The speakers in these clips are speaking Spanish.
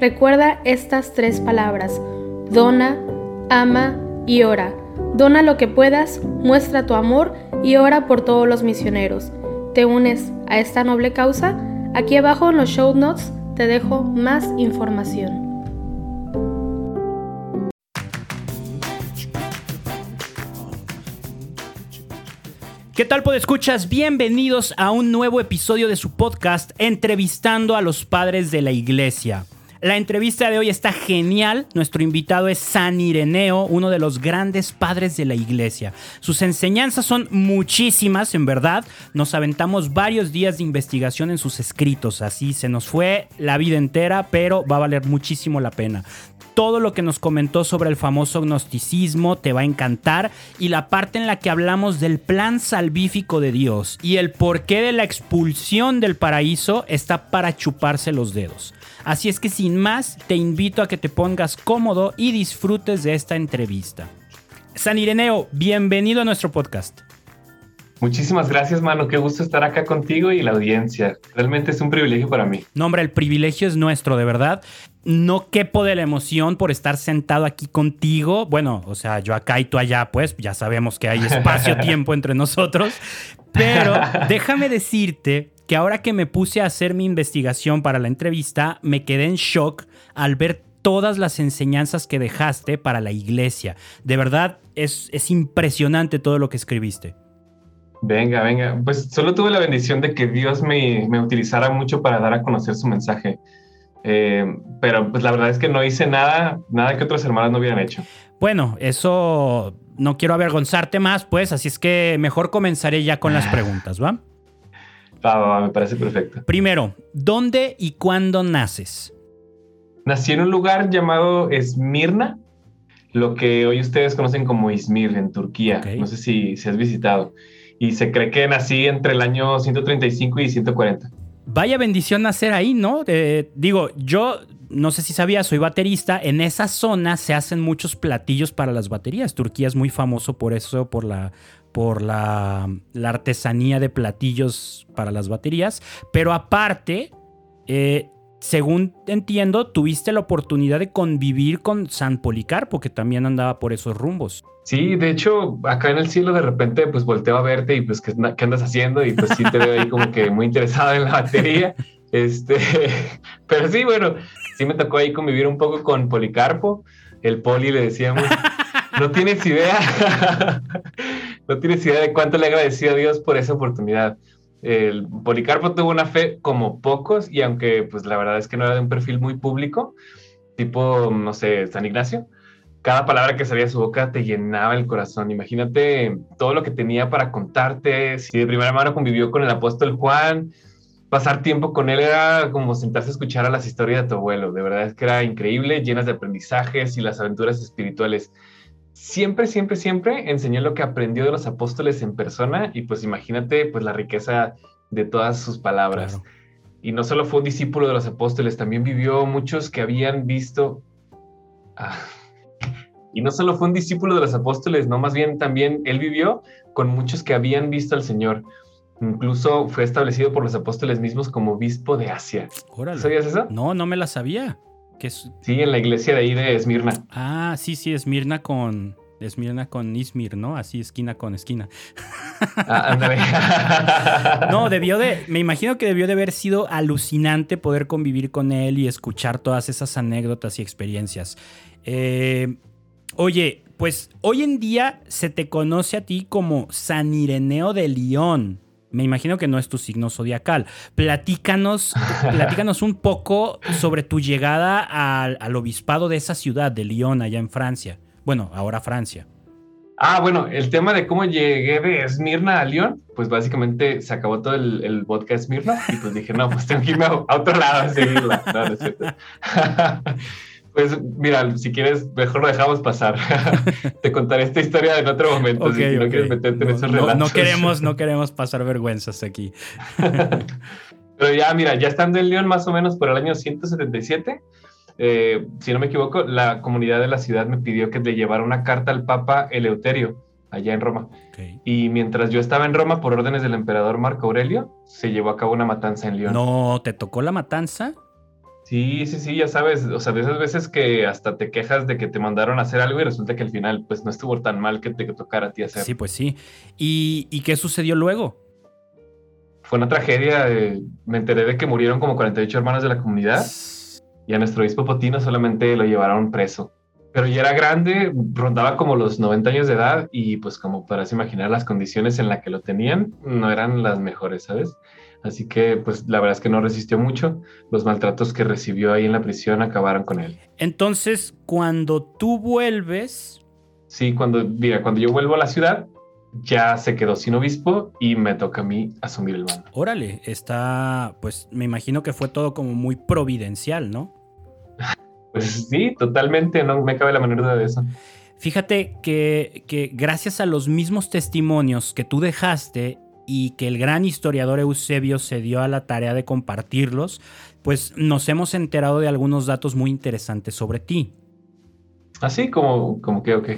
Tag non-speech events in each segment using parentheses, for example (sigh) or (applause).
Recuerda estas tres palabras, dona, ama y ora. Dona lo que puedas, muestra tu amor y ora por todos los misioneros. ¿Te unes a esta noble causa? Aquí abajo en los show notes te dejo más información. ¿Qué tal, escuchas? Bienvenidos a un nuevo episodio de su podcast Entrevistando a los Padres de la Iglesia. La entrevista de hoy está genial. Nuestro invitado es San Ireneo, uno de los grandes padres de la iglesia. Sus enseñanzas son muchísimas, en verdad. Nos aventamos varios días de investigación en sus escritos. Así se nos fue la vida entera, pero va a valer muchísimo la pena todo lo que nos comentó sobre el famoso gnosticismo te va a encantar y la parte en la que hablamos del plan salvífico de Dios y el porqué de la expulsión del paraíso está para chuparse los dedos. Así es que sin más, te invito a que te pongas cómodo y disfrutes de esta entrevista. San Ireneo, bienvenido a nuestro podcast. Muchísimas gracias, mano. Qué gusto estar acá contigo y la audiencia. Realmente es un privilegio para mí. No, hombre, el privilegio es nuestro, de verdad no quepo de la emoción por estar sentado aquí contigo. Bueno, o sea, yo acá y tú allá, pues ya sabemos que hay (laughs) espacio-tiempo entre nosotros. Pero (laughs) déjame decirte que ahora que me puse a hacer mi investigación para la entrevista, me quedé en shock al ver todas las enseñanzas que dejaste para la iglesia. De verdad, es, es impresionante todo lo que escribiste. Venga, venga. Pues solo tuve la bendición de que Dios me, me utilizara mucho para dar a conocer su mensaje. Eh, pero pues la verdad es que no hice nada, nada que otros hermanos no hubieran hecho. Bueno, eso no quiero avergonzarte más, pues, así es que mejor comenzaré ya con las preguntas, ¿va? Va, va, me parece perfecto. Primero, ¿dónde y cuándo naces? Nací en un lugar llamado Esmirna, lo que hoy ustedes conocen como Izmir, en Turquía. No sé si, si has visitado. Y se cree que nací entre el año 135 y 140 vaya bendición nacer ahí, ¿no? digo, yo no sé si sabía, soy baterista. En esa zona se hacen muchos platillos para las baterías. Turquía es muy famoso por eso, por la, por la, la artesanía de platillos para las baterías. Pero aparte, eh, según entiendo, tuviste la oportunidad de convivir con San Policarpo, que también andaba por esos rumbos. Sí, de hecho, acá en el cielo de repente pues volteo a verte y pues ¿qué, andas haciendo? Y pues sí te veo ahí como que muy interesado en la batería. Este, (laughs) pero sí, bueno, sí me tocó ahí convivir un poco con Policarpo. El Poli le decíamos, no tienes idea, (laughs) no tienes idea de cuánto le agradecí a Dios por esa oportunidad. El Policarpo tuvo una fe como pocos y aunque pues la verdad es que no era de un perfil muy público, tipo, no sé, San Ignacio, cada palabra que salía de su boca te llenaba el corazón. Imagínate todo lo que tenía para contarte. Si de primera mano convivió con el apóstol Juan, pasar tiempo con él era como sentarse a escuchar a las historias de tu abuelo. De verdad es que era increíble, llenas de aprendizajes y las aventuras espirituales siempre, siempre, siempre enseñó lo que aprendió de los apóstoles en persona y pues imagínate pues la riqueza de todas sus palabras. Y no solo fue un discípulo de los apóstoles, también vivió muchos que habían visto... Ah, y no solo fue un discípulo de los apóstoles, no, más bien también él vivió con muchos que habían visto al Señor. Incluso fue establecido por los apóstoles mismos como obispo de Asia. ¿Sabías eso? No, no me la sabía. Sí, en la iglesia de ahí de Esmirna. Ah, sí, sí, Esmirna con. Esmirna con Ismir, ¿no? Así esquina con esquina. Ah, (laughs) no, debió de. Me imagino que debió de haber sido alucinante poder convivir con él y escuchar todas esas anécdotas y experiencias. Eh, Oye, pues hoy en día se te conoce a ti como San Ireneo de León. Me imagino que no es tu signo zodiacal. Platícanos, (laughs) platícanos un poco sobre tu llegada al, al, obispado de esa ciudad, de Lyon, allá en Francia. Bueno, ahora Francia. Ah, bueno, el tema de cómo llegué de Esmirna a Lyon, pues básicamente se acabó todo el, el vodka Esmirna y pues dije, no, pues tengo que irme a, otro lado a seguirla. No, no es cierto. (laughs) Pues mira, si quieres, mejor lo dejamos pasar. (laughs) Te contaré esta historia en otro momento. Okay, si okay. no quieres meterte en no, esos no, relatos. No, queremos, no (laughs) queremos pasar vergüenzas aquí. (laughs) Pero ya, mira, ya estando en León más o menos por el año 177, eh, si no me equivoco, la comunidad de la ciudad me pidió que le llevara una carta al Papa Eleuterio, allá en Roma. Okay. Y mientras yo estaba en Roma, por órdenes del emperador Marco Aurelio, se llevó a cabo una matanza en León. No, ¿te tocó la matanza? Sí, sí, sí, ya sabes, o sea, de esas veces que hasta te quejas de que te mandaron a hacer algo y resulta que al final pues no estuvo tan mal que te tocara a ti hacer. Sí, pues sí. ¿Y, y qué sucedió luego? Fue una tragedia, eh, me enteré de que murieron como 48 hermanos de la comunidad y a nuestro obispo Potino solamente lo llevaron preso. Pero ya era grande, rondaba como los 90 años de edad y pues como podrás imaginar las condiciones en las que lo tenían no eran las mejores, ¿sabes? Así que, pues la verdad es que no resistió mucho. Los maltratos que recibió ahí en la prisión acabaron con él. Entonces, cuando tú vuelves. Sí, cuando, mira, cuando yo vuelvo a la ciudad, ya se quedó sin obispo y me toca a mí asumir el mando. Órale, está, pues me imagino que fue todo como muy providencial, ¿no? (laughs) Pues sí, totalmente, no me cabe la menor duda de eso. Fíjate que, que gracias a los mismos testimonios que tú dejaste y que el gran historiador Eusebio se dio a la tarea de compartirlos, pues nos hemos enterado de algunos datos muy interesantes sobre ti. Así como, como que, ok.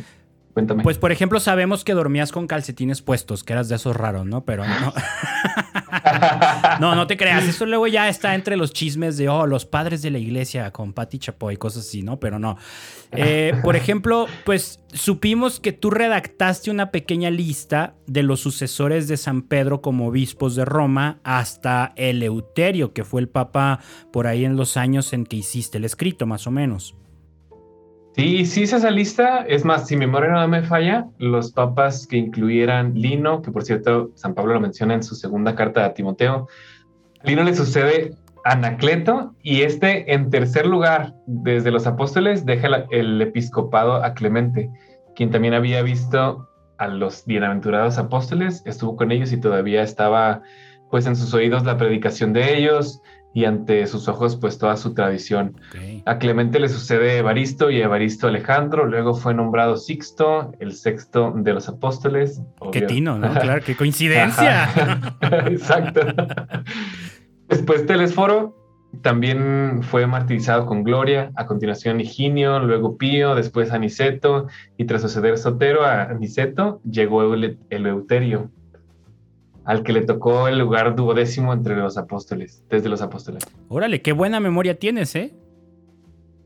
Cuéntame. Pues, por ejemplo, sabemos que dormías con calcetines puestos, que eras de esos raros, ¿no? Pero no. (laughs) no, no te creas. Eso luego ya está entre los chismes de, oh, los padres de la iglesia con Patti Chapoy, cosas así, ¿no? Pero no. Eh, por ejemplo, pues supimos que tú redactaste una pequeña lista de los sucesores de San Pedro como obispos de Roma hasta Eleuterio, que fue el papa por ahí en los años en que hiciste el escrito, más o menos. Sí, sí hice esa lista. Es más, si mi memoria no me falla, los papas que incluyeran Lino, que por cierto, San Pablo lo menciona en su segunda carta a Timoteo, Lino le sucede a Anacleto y este en tercer lugar, desde los apóstoles, deja la, el episcopado a Clemente, quien también había visto a los bienaventurados apóstoles, estuvo con ellos y todavía estaba pues en sus oídos la predicación de ellos, y ante sus ojos pues toda su tradición. Okay. A Clemente le sucede Evaristo y Evaristo Alejandro, luego fue nombrado Sixto, el sexto de los apóstoles. Obvio. Qué tino, ¿no? (laughs) Claro, qué coincidencia. (laughs) Exacto. Después Telesforo también fue martirizado con gloria, a continuación Higinio, luego Pío, después Aniceto, y tras suceder Sotero a Aniceto, llegó el Eleuterio, al que le tocó el lugar duodécimo entre los apóstoles, desde los apóstoles. Órale, qué buena memoria tienes, ¿eh?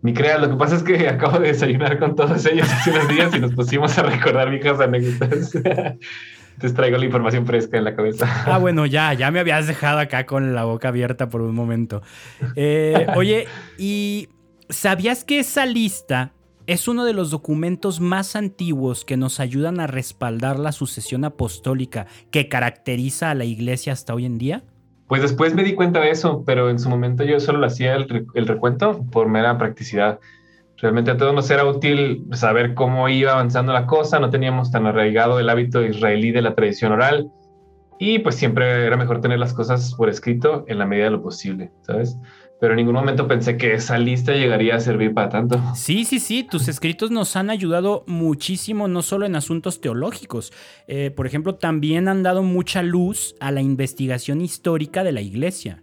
Ni creas, lo que pasa es que (laughs) acabo de desayunar con todos ellos hace unos días y nos pusimos a recordar viejas anécdotas. (laughs) Entonces traigo la información fresca en la cabeza. Ah, bueno, ya, ya me habías dejado acá con la boca abierta por un momento. Eh, oye, ¿y sabías que esa lista es uno de los documentos más antiguos que nos ayudan a respaldar la sucesión apostólica que caracteriza a la iglesia hasta hoy en día? Pues después me di cuenta de eso, pero en su momento yo solo lo hacía el, el recuento por mera practicidad. Realmente a todos nos era útil saber cómo iba avanzando la cosa, no teníamos tan arraigado el hábito israelí de la tradición oral y pues siempre era mejor tener las cosas por escrito en la medida de lo posible, ¿sabes? pero en ningún momento pensé que esa lista llegaría a servir para tanto. Sí, sí, sí, tus escritos nos han ayudado muchísimo, no solo en asuntos teológicos. Eh, por ejemplo, también han dado mucha luz a la investigación histórica de la iglesia.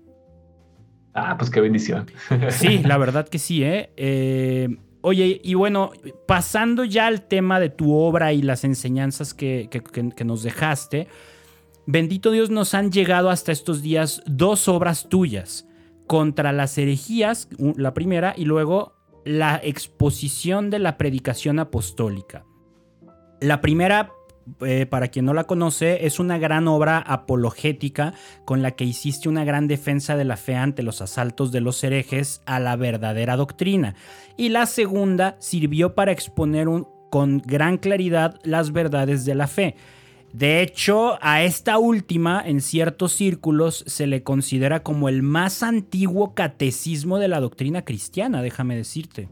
Ah, pues qué bendición. Sí, (laughs) la verdad que sí, ¿eh? eh oye, y bueno, pasando ya al tema de tu obra y las enseñanzas que, que, que, que nos dejaste, bendito Dios, nos han llegado hasta estos días dos obras tuyas contra las herejías, la primera, y luego la exposición de la predicación apostólica. La primera, eh, para quien no la conoce, es una gran obra apologética con la que hiciste una gran defensa de la fe ante los asaltos de los herejes a la verdadera doctrina. Y la segunda sirvió para exponer con gran claridad las verdades de la fe. De hecho, a esta última, en ciertos círculos, se le considera como el más antiguo catecismo de la doctrina cristiana, déjame decirte.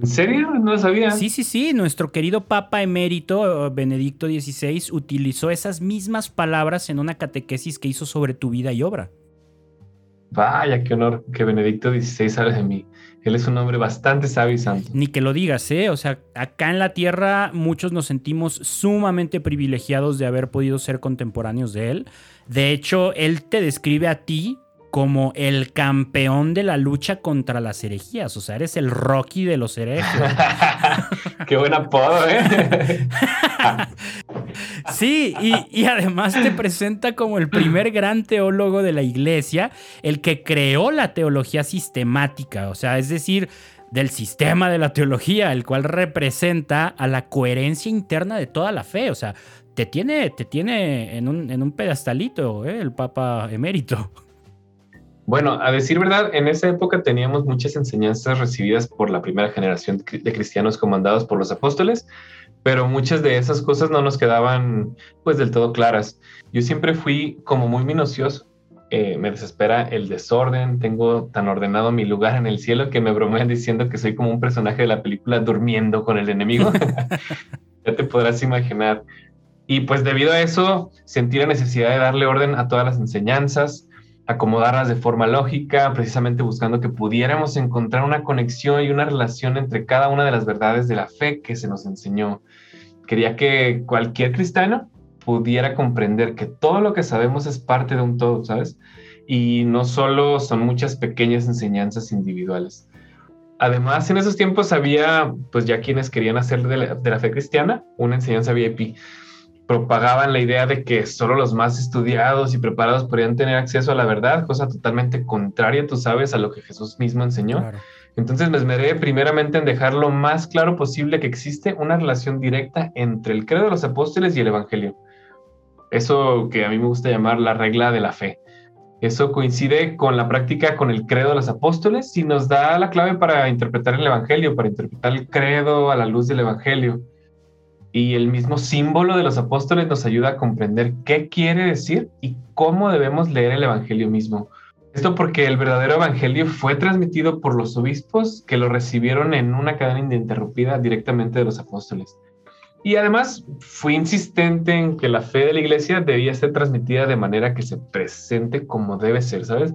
¿En serio? No lo sabía. Sí, sí, sí. Nuestro querido Papa emérito, Benedicto XVI, utilizó esas mismas palabras en una catequesis que hizo sobre tu vida y obra. Vaya, qué honor que Benedicto XVI sale de mí. Él es un hombre bastante sabio y santo. Ni que lo digas, ¿eh? O sea, acá en la Tierra muchos nos sentimos sumamente privilegiados de haber podido ser contemporáneos de él. De hecho, él te describe a ti como el campeón de la lucha contra las herejías. O sea, eres el Rocky de los herejes. (laughs) Qué buen apodo, ¿eh? (laughs) sí, y, además te presenta como el primer gran teólogo de la iglesia, el que creó la teología sistemática. O sea, es decir, del sistema de la teología, el cual representa a la coherencia interna de toda la fe. O sea, te tiene, te tiene en un, en un pedestalito, ¿eh? el Papa emérito. Bueno, a decir verdad, en esa época teníamos muchas enseñanzas recibidas por la primera generación de cristianos comandados por los apóstoles, pero muchas de esas cosas no nos quedaban pues del todo claras. Yo siempre fui como muy minucioso. Eh, me desespera el desorden, tengo tan ordenado mi lugar en el cielo que me bromean diciendo que soy como un personaje de la película durmiendo con el enemigo. (laughs) ya te podrás imaginar. Y pues debido a eso sentí la necesidad de darle orden a todas las enseñanzas, acomodarlas de forma lógica, precisamente buscando que pudiéramos encontrar una conexión y una relación entre cada una de las verdades de la fe que se nos enseñó. Quería que cualquier cristiano pudiera comprender que todo lo que sabemos es parte de un todo, ¿sabes? Y no solo son muchas pequeñas enseñanzas individuales. Además, en esos tiempos había, pues ya quienes querían hacer de la, de la fe cristiana una enseñanza VIP propagaban la idea de que solo los más estudiados y preparados podrían tener acceso a la verdad, cosa totalmente contraria, tú sabes, a lo que Jesús mismo enseñó. Entonces me esmeré primeramente en dejar lo más claro posible que existe una relación directa entre el credo de los apóstoles y el Evangelio. Eso que a mí me gusta llamar la regla de la fe. Eso coincide con la práctica con el credo de los apóstoles y nos da la clave para interpretar el Evangelio, para interpretar el credo a la luz del Evangelio y el mismo símbolo de los apóstoles nos ayuda a comprender qué quiere decir y cómo debemos leer el Evangelio mismo. Esto porque el verdadero Evangelio fue transmitido por los obispos que lo recibieron en una cadena ininterrumpida directamente de los apóstoles. Y además fui insistente en que la fe de la iglesia debía ser transmitida de manera que se presente como debe ser, ¿sabes?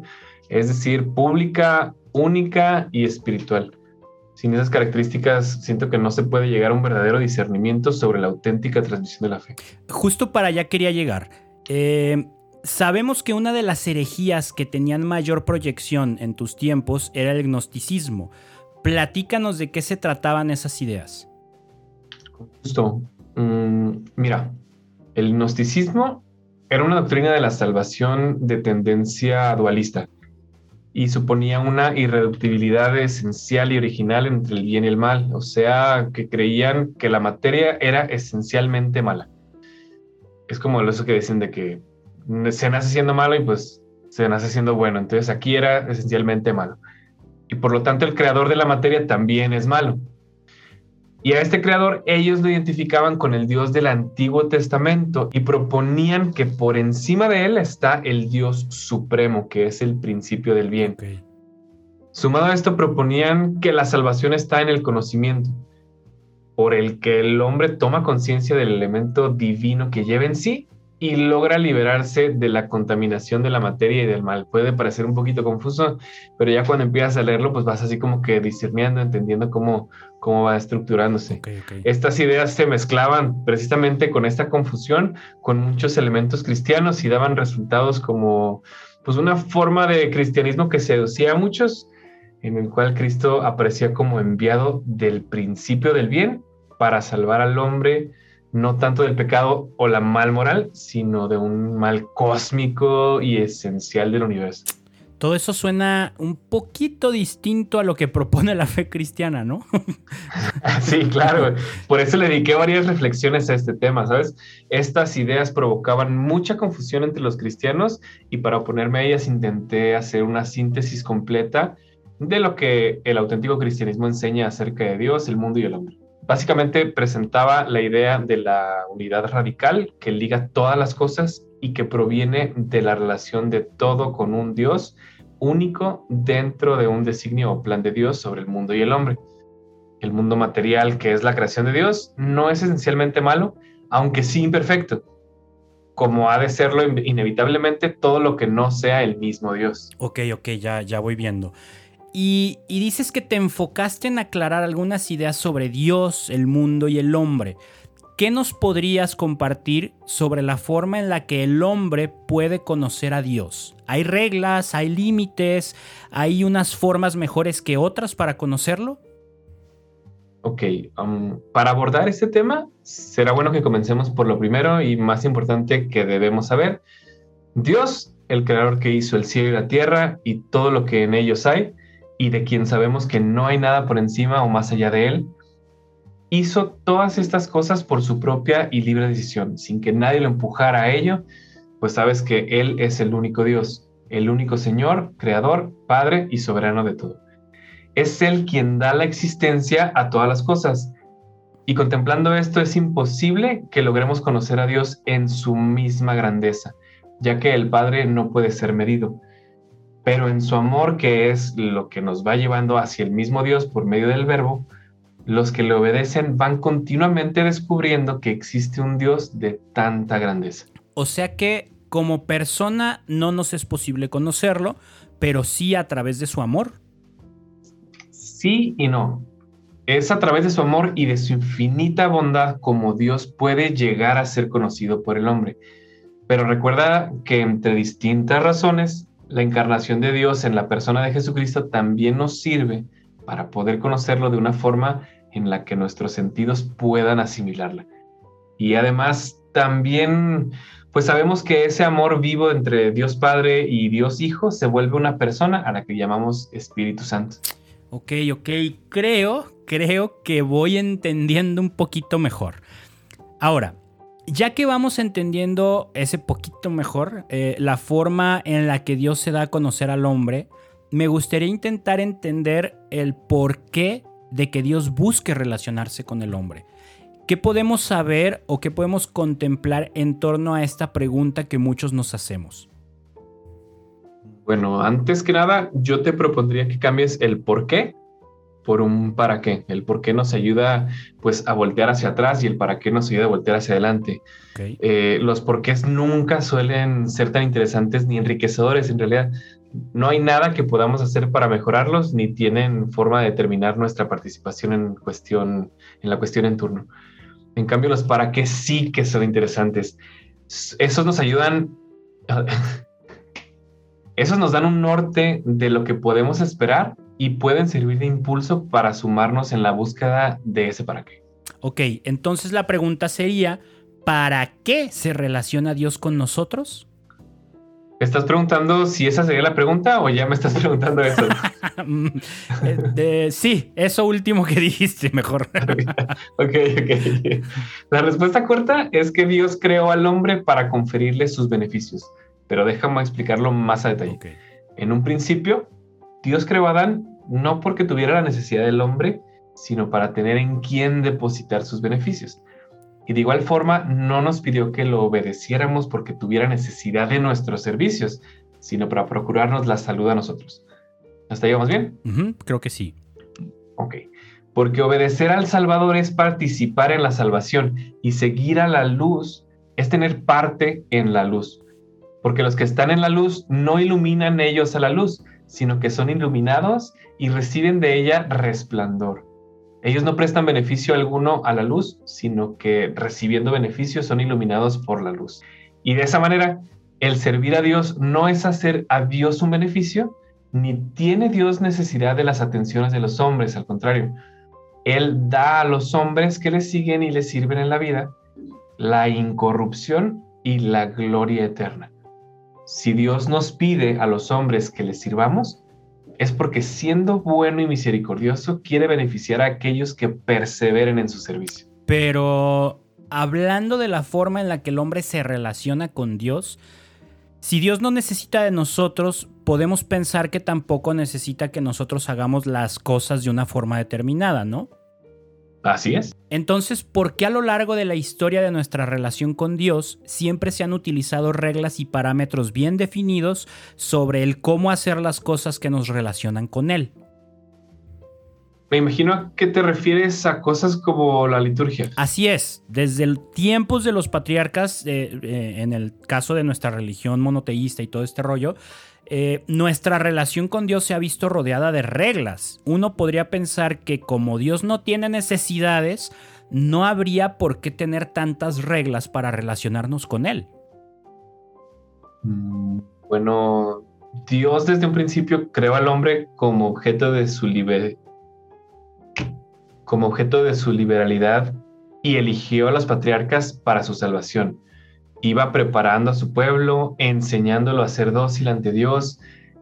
Es decir, pública, única y espiritual sin esas características siento que no se puede llegar a un verdadero discernimiento sobre la auténtica transmisión de la fe. Justo para allá quería llegar. Eh, sabemos que una de las herejías que tenían mayor proyección en tus tiempos era el gnosticismo. Platícanos de qué se trataban esas ideas. Justo. Mm, mira, el gnosticismo era una doctrina de la salvación de tendencia dualista y suponía una irreductibilidad esencial y original entre el bien y el mal, o sea, que creían que la materia era esencialmente mala. Es como eso que dicen de que se nace siendo malo y pues se nace siendo bueno, entonces aquí era esencialmente malo. Y por lo tanto el creador de la materia también es malo. Y a este creador ellos lo identificaban con el Dios del Antiguo Testamento y proponían que por encima de él está el Dios supremo, que es el principio del bien. Sumado a esto, proponían que la salvación está en el conocimiento, por el que el hombre toma conciencia del elemento divino que lleva en sí y logra liberarse de la contaminación de la materia y del mal. Puede parecer un poquito confuso, pero ya cuando empiezas a leerlo, pues vas así como que discerniendo, entendiendo cómo, cómo va estructurándose. Estas ideas se mezclaban precisamente con esta confusión, con muchos elementos cristianos y daban resultados como pues una forma de cristianismo que seducía a muchos, en el cual Cristo aparecía como enviado del principio del bien para salvar al hombre no tanto del pecado o la mal moral, sino de un mal cósmico y esencial del universo. Todo eso suena un poquito distinto a lo que propone la fe cristiana, ¿no? (laughs) sí, claro. Por eso le dediqué varias reflexiones a este tema, ¿sabes? Estas ideas provocaban mucha confusión entre los cristianos y para oponerme a ellas intenté hacer una síntesis completa de lo que el auténtico cristianismo enseña acerca de Dios, el mundo y el hombre. Básicamente presentaba la idea de la unidad radical que liga todas las cosas y que proviene de la relación de todo con un Dios único dentro de un designio o plan de Dios sobre el mundo y el hombre. El mundo material, que es la creación de Dios, no es esencialmente malo, aunque sí imperfecto, como ha de serlo inevitablemente todo lo que no sea el mismo Dios. Ok, ok, ya, ya voy viendo. Y, dices que te enfocaste en aclarar algunas ideas sobre Dios, el mundo y el hombre. ¿Qué nos podrías compartir sobre la forma en la que el hombre puede conocer a Dios? ¿Hay reglas, hay límites, hay unas formas mejores que otras para conocerlo? Ok, um, para abordar este tema, será bueno que comencemos por lo primero y más importante que debemos saber. Dios, el creador que hizo el cielo y la tierra y todo lo que en ellos hay, y de quien sabemos que no hay nada por encima o más allá de él, hizo todas estas cosas por su propia y libre decisión, sin que nadie lo empujara a ello, pues sabes que Él es el único Dios, el único Señor, Creador, Padre y soberano de todo. Es Él quien da la existencia a todas las cosas. Y contemplando esto es imposible que logremos conocer a Dios en su misma grandeza, ya que el Padre no puede ser medido. Pero en su amor, que es lo que nos va llevando hacia el mismo Dios por medio del Verbo, los que le obedecen van continuamente descubriendo que existe un Dios de tanta grandeza. O sea que como persona no nos es posible conocerlo, pero sí a través de su amor. Sí y no. Es a través de su amor y de su infinita bondad como Dios puede llegar a ser conocido por el hombre. Pero recuerda que entre distintas razones, la encarnación de Dios en la persona de Jesucristo también nos sirve para poder conocerlo de una forma en la que nuestros sentidos puedan asimilarla. Y además también, pues sabemos que ese amor vivo entre Dios Padre y Dios Hijo se vuelve una persona a la que llamamos Espíritu Santo. Ok, ok, creo, creo que voy entendiendo un poquito mejor. Ahora, ya que vamos entendiendo ese poquito mejor, eh, la forma en la que Dios se da a conocer al hombre, me gustaría intentar entender el por qué de que Dios busque relacionarse con el hombre. ¿Qué podemos saber o qué podemos contemplar en torno a esta pregunta que muchos nos hacemos? Bueno, antes que nada, yo te propondría que cambies el por qué por un para qué. El por qué nos ayuda pues a voltear hacia atrás y el para qué nos ayuda a voltear hacia adelante. Eh, los porqués nunca suelen ser tan interesantes ni enriquecedores. En realidad, no hay nada que podamos hacer para mejorarlos ni tienen forma de determinar nuestra participación en cuestión en la cuestión en turno. En cambio, los para qué sí que son interesantes. Esos nos ayudan (laughs) esos nos dan un norte de lo que podemos esperar y pueden servir de impulso para sumarnos en la búsqueda de ese para qué. Ok, entonces la pregunta sería, ¿para qué se relaciona Dios con nosotros? ¿Estás preguntando si esa sería la pregunta o ya me estás (laughs) preguntando eso? (laughs) Eh, sí, eso último que dijiste, mejor. (laughs) ok, ok. La respuesta corta es que Dios creó al hombre para conferirle sus beneficios, pero déjame explicarlo más a detalle. En un principio, Dios creó a Adán no porque tuviera la necesidad del hombre, sino para tener en quién depositar sus beneficios. Y de igual forma, no nos pidió que lo obedeciéramos porque tuviera necesidad de nuestros servicios, sino para procurarnos la salud a nosotros. ¿Hasta ahí vamos bien? creo que sí. Ok. Porque obedecer al Salvador es participar en la salvación y seguir a la luz es tener parte en la luz. Porque los que están en la luz no iluminan ellos a la luz, sino que son iluminados y reciben de ella resplandor. Ellos no prestan beneficio alguno a la luz, sino que recibiendo beneficio son iluminados por la luz. Y de esa manera, el servir a Dios no es hacer a Dios un beneficio, ni tiene Dios necesidad de las atenciones de los hombres, al contrario. Él da a los hombres que le siguen y le sirven en la vida la incorrupción y la gloria eterna. Si Dios nos pide a los hombres que le sirvamos, es porque siendo bueno y misericordioso quiere beneficiar a aquellos que perseveren en su servicio. Pero hablando de la forma en la que el hombre se relaciona con Dios, si Dios no necesita de nosotros, podemos pensar que tampoco necesita que nosotros hagamos las cosas de una forma determinada, ¿no? Así es. Entonces, ¿por qué a lo largo de la historia de nuestra relación con Dios siempre se han utilizado reglas y parámetros bien definidos sobre el cómo hacer las cosas que nos relacionan con Él? Me imagino a qué te refieres a cosas como la liturgia. Así es, desde el tiempos de los patriarcas, eh, eh, en el caso de nuestra religión monoteísta y todo este rollo, eh, nuestra relación con Dios se ha visto rodeada de reglas. Uno podría pensar que como Dios no tiene necesidades, no habría por qué tener tantas reglas para relacionarnos con Él. Mm, bueno, Dios desde un principio creó al hombre como objeto de su como objeto de su liberalidad y eligió a los patriarcas para su salvación iba preparando a su pueblo, enseñándolo a ser dócil ante Dios,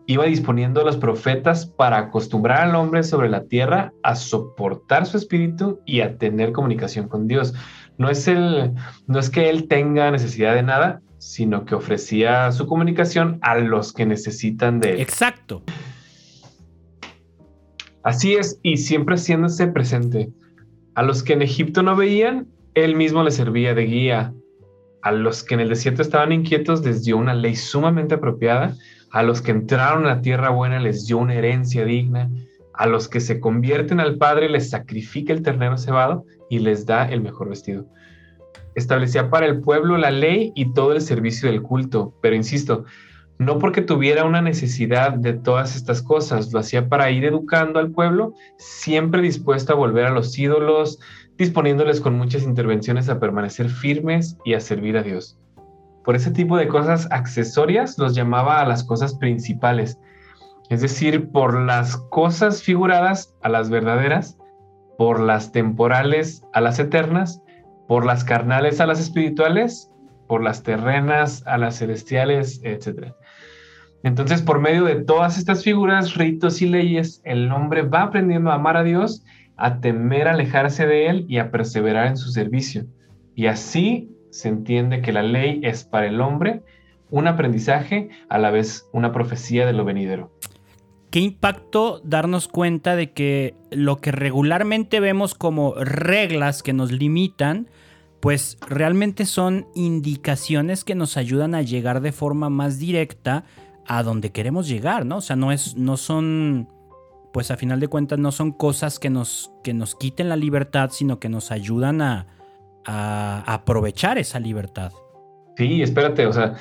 iba disponiendo a los profetas para acostumbrar al hombre sobre la tierra a soportar su espíritu y a tener comunicación con Dios. No es, el, no es que él tenga necesidad de nada, sino que ofrecía su comunicación a los que necesitan de él. Exacto. Así es, y siempre haciéndose presente. A los que en Egipto no veían, él mismo les servía de guía a los que en el desierto estaban inquietos les dio una ley sumamente apropiada, a los que entraron a la tierra buena les dio una herencia digna, a los que se convierten al Padre les sacrifica el ternero cebado y les da el mejor vestido. Establecía para el pueblo la ley y todo el servicio del culto, pero insisto, no porque tuviera una necesidad de todas estas cosas, lo hacía para ir educando al pueblo, siempre dispuesto a volver a los ídolos, disponiéndoles con muchas intervenciones a permanecer firmes y a servir a Dios. Por ese tipo de cosas accesorias los llamaba a las cosas principales, es decir, por las cosas figuradas a las verdaderas, por las temporales a las eternas, por las carnales a las espirituales, por las terrenas a las celestiales, etc. Entonces, por medio de todas estas figuras, ritos y leyes, el hombre va aprendiendo a amar a Dios a temer alejarse de él y a perseverar en su servicio. Y así se entiende que la ley es para el hombre un aprendizaje, a la vez una profecía de lo venidero. ¿Qué impacto darnos cuenta de que lo que regularmente vemos como reglas que nos limitan, pues realmente son indicaciones que nos ayudan a llegar de forma más directa a donde queremos llegar, ¿no? O sea, no, es, no son pues a final de cuentas no son cosas que nos, que nos quiten la libertad, sino que nos ayudan a, aprovechar esa libertad. Sí, espérate, o sea,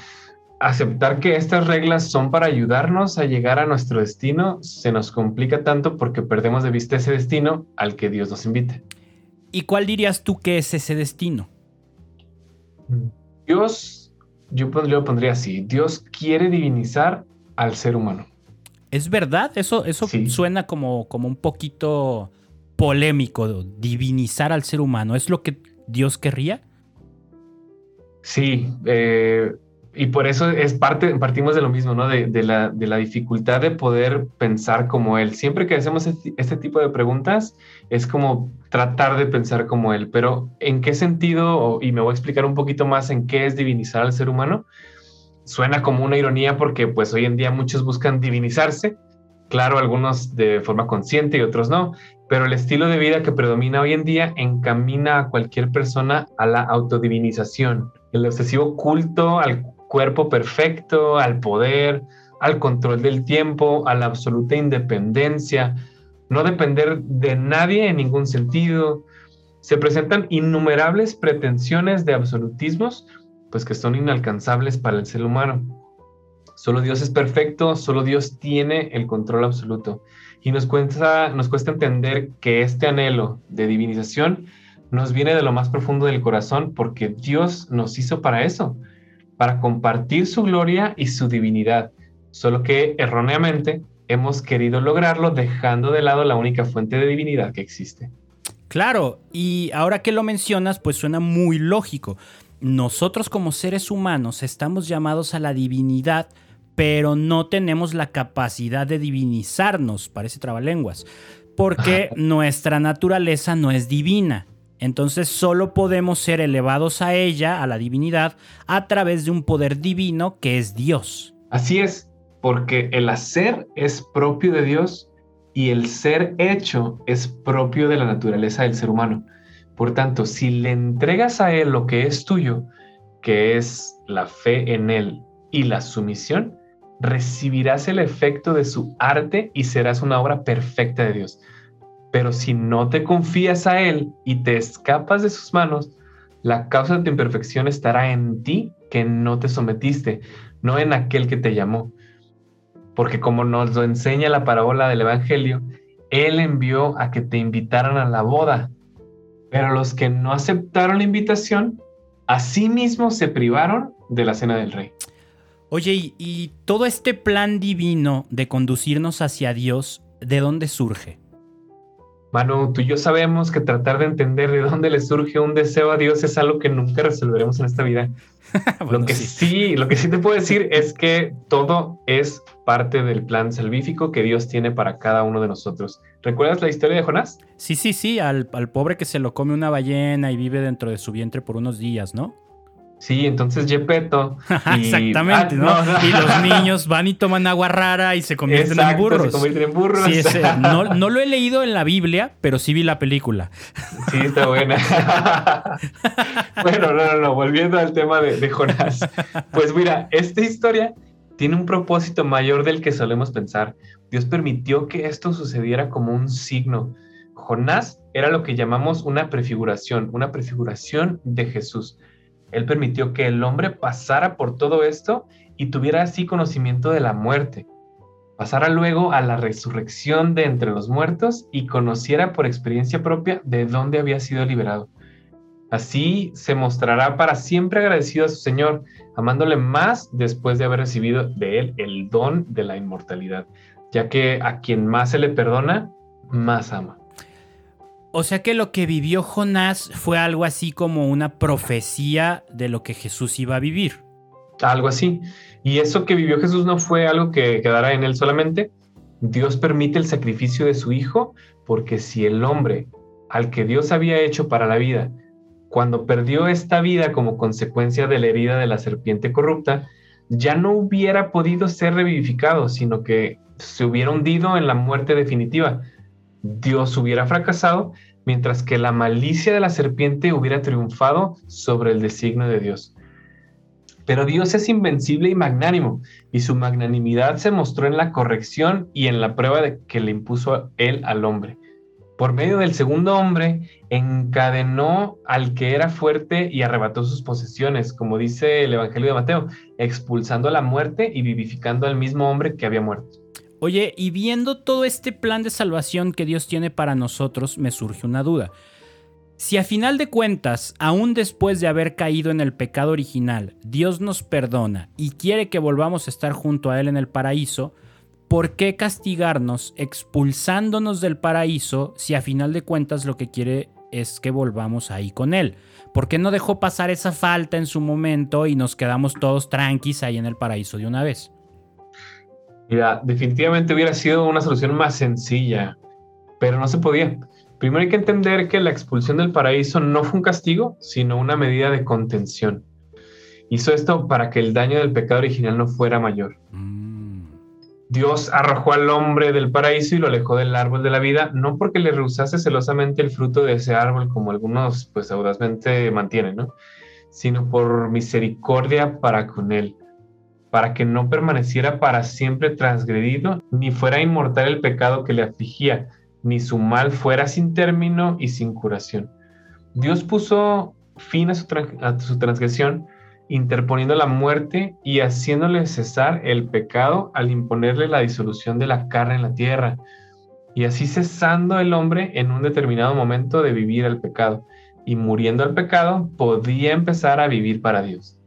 aceptar que estas reglas son para ayudarnos a llegar a nuestro destino se nos complica tanto porque perdemos de vista ese destino al que Dios nos invite. ¿Y cuál dirías tú que es ese destino? Dios, yo lo pondría así, Dios quiere divinizar al ser humano. ¿Es verdad? Eso, eso suena como, como un poquito polémico, divinizar al ser humano. ¿Es lo que Dios querría? Sí, eh, y por eso es parte, partimos de lo mismo, ¿no? De, la, dificultad de poder pensar como Él. Siempre que hacemos este, este, tipo de preguntas, es como tratar de pensar como Él. Pero ¿en qué sentido? Y me voy a explicar un poquito más en qué es divinizar al ser humano suena como una ironía porque pues hoy en día muchos buscan divinizarse, claro, algunos de forma consciente y otros no, pero el estilo de vida que predomina hoy en día encamina a cualquier persona a la autodivinización, el obsesivo culto al cuerpo perfecto, al poder, al control del tiempo, a la absoluta independencia, no depender de nadie en ningún sentido. Se presentan innumerables pretensiones de absolutismos pues que son inalcanzables para el ser humano. Solo Dios es perfecto, solo Dios tiene el control absoluto. Y nos cuesta, nos cuesta entender que este anhelo de divinización nos viene de lo más profundo del corazón porque Dios nos hizo para eso, para compartir su gloria y su divinidad. Solo que erróneamente hemos querido lograrlo dejando de lado la única fuente de divinidad que existe. Claro, y ahora que lo mencionas, pues suena muy lógico nosotros como seres humanos estamos llamados a la divinidad, pero no tenemos la capacidad de divinizarnos, parece trabalenguas, porque nuestra naturaleza no es divina. Entonces solo podemos ser elevados a ella, a la divinidad, a través de un poder divino que es Dios. Así es, porque el hacer es propio de Dios y el ser hecho es propio de la naturaleza del ser humano. Por tanto, si le entregas a Él lo que es tuyo, que es la fe en Él y la sumisión, recibirás el efecto de su arte y serás una obra perfecta de Dios. Pero si no te confías a Él y te escapas de sus manos, la causa de tu imperfección estará en ti que no te sometiste, no en aquel que te llamó. Porque como nos lo enseña la parábola del Evangelio, Él envió a que te invitaran a la boda, pero los que no aceptaron la invitación, a sí mismos se privaron de la cena del rey. Oye, y todo este plan divino de conducirnos hacia Dios, ¿de dónde surge? Manu, tú y yo sabemos que tratar de entender de dónde le surge un deseo a Dios es algo que nunca resolveremos en esta vida. (laughs) lo que sí. lo que sí te puedo decir es que todo es parte del plan salvífico que Dios tiene para cada uno de nosotros. ¿Recuerdas la historia de Jonás? Sí, sí, sí, al, al pobre que se lo come una ballena y vive dentro de su vientre por unos días, ¿no? Sí, entonces Gepetto. (laughs) Exactamente, ah, ¿no? Y los (laughs) niños van y toman agua rara y se convierten en burros. Se convierten en burros. Sí, (laughs) no, no, lo he leído en la Biblia, pero sí vi la película. Sí, está buena. bueno, no, no, no, volviendo al tema de, de Jonás. Pues mira, esta historia tiene un propósito mayor del que solemos pensar. Dios permitió que esto sucediera como un signo. Jonás era lo que llamamos una prefiguración, una prefiguración de Jesús. Él permitió que el hombre pasara por todo esto y tuviera así conocimiento de la muerte. Pasara luego a la resurrección de entre los muertos y conociera por experiencia propia de dónde había sido liberado. Así se mostrará para siempre agradecido a su Señor, amándole más después de haber recibido de él el don de la inmortalidad, ya que a quien más se le perdona, más ama. O sea que lo que vivió Jonás fue algo así como una profecía de lo que Jesús iba a vivir. Algo así. Y eso que vivió Jesús no fue algo que quedara en él solamente. Dios permite el sacrificio de su Hijo porque si el hombre al que Dios había hecho para la vida, cuando perdió esta vida como consecuencia de la herida de la serpiente corrupta, ya no hubiera podido ser revivificado, sino que se hubiera hundido en la muerte definitiva. Dios hubiera fracasado, mientras que la malicia de la serpiente hubiera triunfado sobre el designio de Dios. Pero Dios es invencible y magnánimo, y su magnanimidad se mostró en la corrección y en la prueba de que le impuso él al hombre. Por medio del segundo hombre, encadenó al que era fuerte y arrebató sus posesiones, como dice el Evangelio de Mateo, expulsando a la muerte y vivificando al mismo hombre que había muerto. Oye, y viendo todo este plan de salvación que Dios tiene para nosotros, me surge una duda. Si a final de cuentas, aún después de haber caído en el pecado original, Dios nos perdona y quiere que volvamos a estar junto a Él en el paraíso, ¿por qué castigarnos expulsándonos del paraíso si a final de cuentas lo que quiere es que volvamos ahí con Él? ¿Por qué no dejó pasar esa falta en su momento y nos quedamos todos tranquis ahí en el paraíso de una vez? Mira, definitivamente hubiera sido una solución más sencilla, pero no se podía. Primero hay que entender que la expulsión del paraíso no fue un castigo, sino una medida de contención. Hizo esto para que el daño del pecado original no fuera mayor. Mm. Dios arrojó al hombre del paraíso y lo alejó del árbol de la vida, no porque le rehusase celosamente el fruto de ese árbol, como algunos pues audazmente mantienen, ¿no? sino por misericordia para con él para que no permaneciera para siempre transgredido, ni fuera inmortal el pecado que le afligía, ni su mal fuera sin término y sin curación. Dios puso fin a su, transgresión, interponiendo la muerte y haciéndole cesar el pecado al imponerle la disolución de la carne en la tierra, y así cesando el hombre en un determinado momento de vivir el pecado, y muriendo el pecado, podía empezar a vivir para Dios.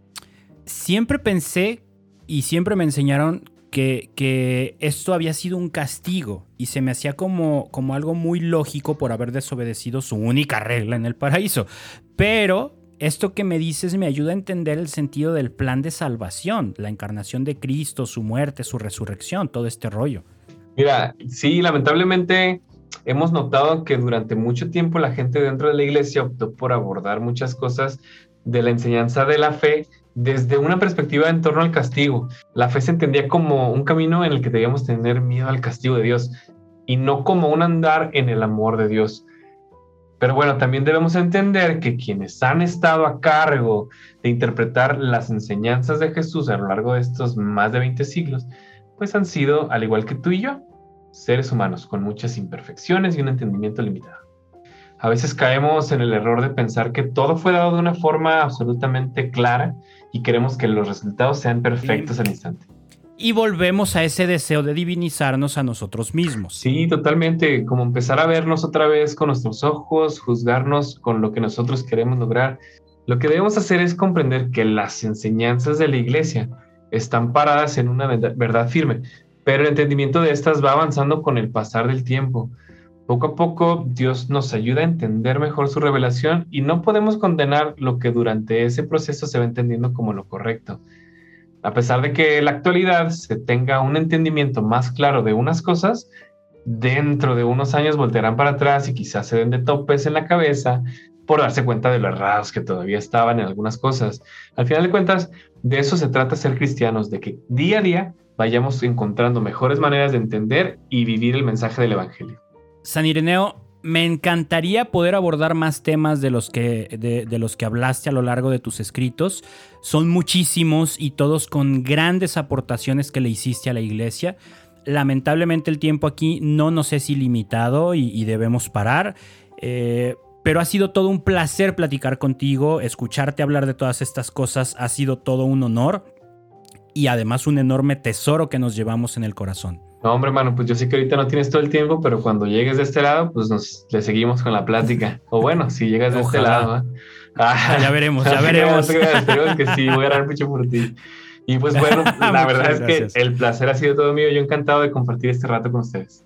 Siempre pensé y siempre me enseñaron que, que, esto había sido un castigo y se me hacía como, como algo muy lógico por haber desobedecido su única regla en el paraíso. Pero esto que me dices me ayuda a entender el sentido del plan de salvación, la encarnación de Cristo, su muerte, su resurrección, todo este rollo. Mira, sí, lamentablemente hemos notado que durante mucho tiempo la gente dentro de la iglesia optó por abordar muchas cosas de la enseñanza de la fe desde una perspectiva en torno al castigo. La fe se entendía como un camino en el que debíamos tener miedo al castigo de Dios. y no como un andar en el amor de Dios. Pero bueno, también debemos entender que quienes han estado a cargo de interpretar las enseñanzas de Jesús a lo largo de estos más de 20 siglos, pues han sido, al igual que tú y yo, seres humanos con muchas imperfecciones y un entendimiento limitado. A veces caemos en el error de pensar que todo fue dado de una forma absolutamente clara y queremos que los resultados sean perfectos al instante. Y volvemos a ese deseo de divinizarnos a nosotros mismos. Sí, totalmente. Como empezar a vernos otra vez con nuestros ojos, juzgarnos con lo que nosotros queremos lograr. Lo que debemos hacer es comprender que las enseñanzas de la iglesia están paradas en una verdad firme, pero el entendimiento de estas va avanzando con el pasar del tiempo. Poco a poco Dios nos ayuda a entender mejor su revelación y no podemos condenar lo que durante ese proceso se va entendiendo como lo correcto. A pesar de que en la actualidad se tenga un entendimiento más claro de unas cosas, dentro de unos años voltearán para atrás y quizás se den de topes en la cabeza por darse cuenta de lo errados que todavía estaban en algunas cosas. Al final de cuentas, de eso se trata ser cristianos, de que día a día vayamos encontrando mejores maneras de entender y vivir el mensaje del Evangelio. San Ireneo, me encantaría poder abordar más temas de los, que, de, los que hablaste a lo largo de tus escritos. Son muchísimos y todos con grandes aportaciones que le hiciste a la iglesia. Lamentablemente el tiempo aquí no nos es ilimitado y, debemos parar. Eh, pero ha sido todo un placer platicar contigo, escucharte hablar de todas estas cosas ha sido todo un honor y además un enorme tesoro que nos llevamos en el corazón. No, hombre, mano, pues yo sé que ahorita no tienes todo el tiempo, pero cuando llegues de este lado, pues nos le seguimos con la plática. O bueno, si llegas de este lado. Ah, ya veremos, ya (laughs) veremos. Esperemos que sí, voy a dar mucho por ti. Y pues bueno, (laughs) la verdad es que el placer ha sido todo mío. Yo encantado de compartir este rato con ustedes.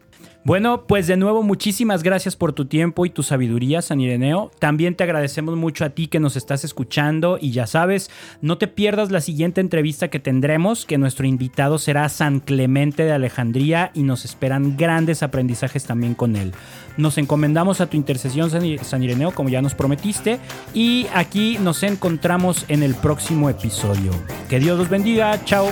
Bueno, pues de nuevo muchísimas gracias por tu tiempo y tu sabiduría, San Ireneo. También te agradecemos mucho a ti que nos estás escuchando y ya sabes, no te pierdas la siguiente entrevista que tendremos, que nuestro invitado será San Clemente de Alejandría y nos esperan grandes aprendizajes también con él. Nos encomendamos a tu intercesión, San Ireneo, como ya nos prometiste, y aquí nos encontramos en el próximo episodio. Que Dios los bendiga, chao.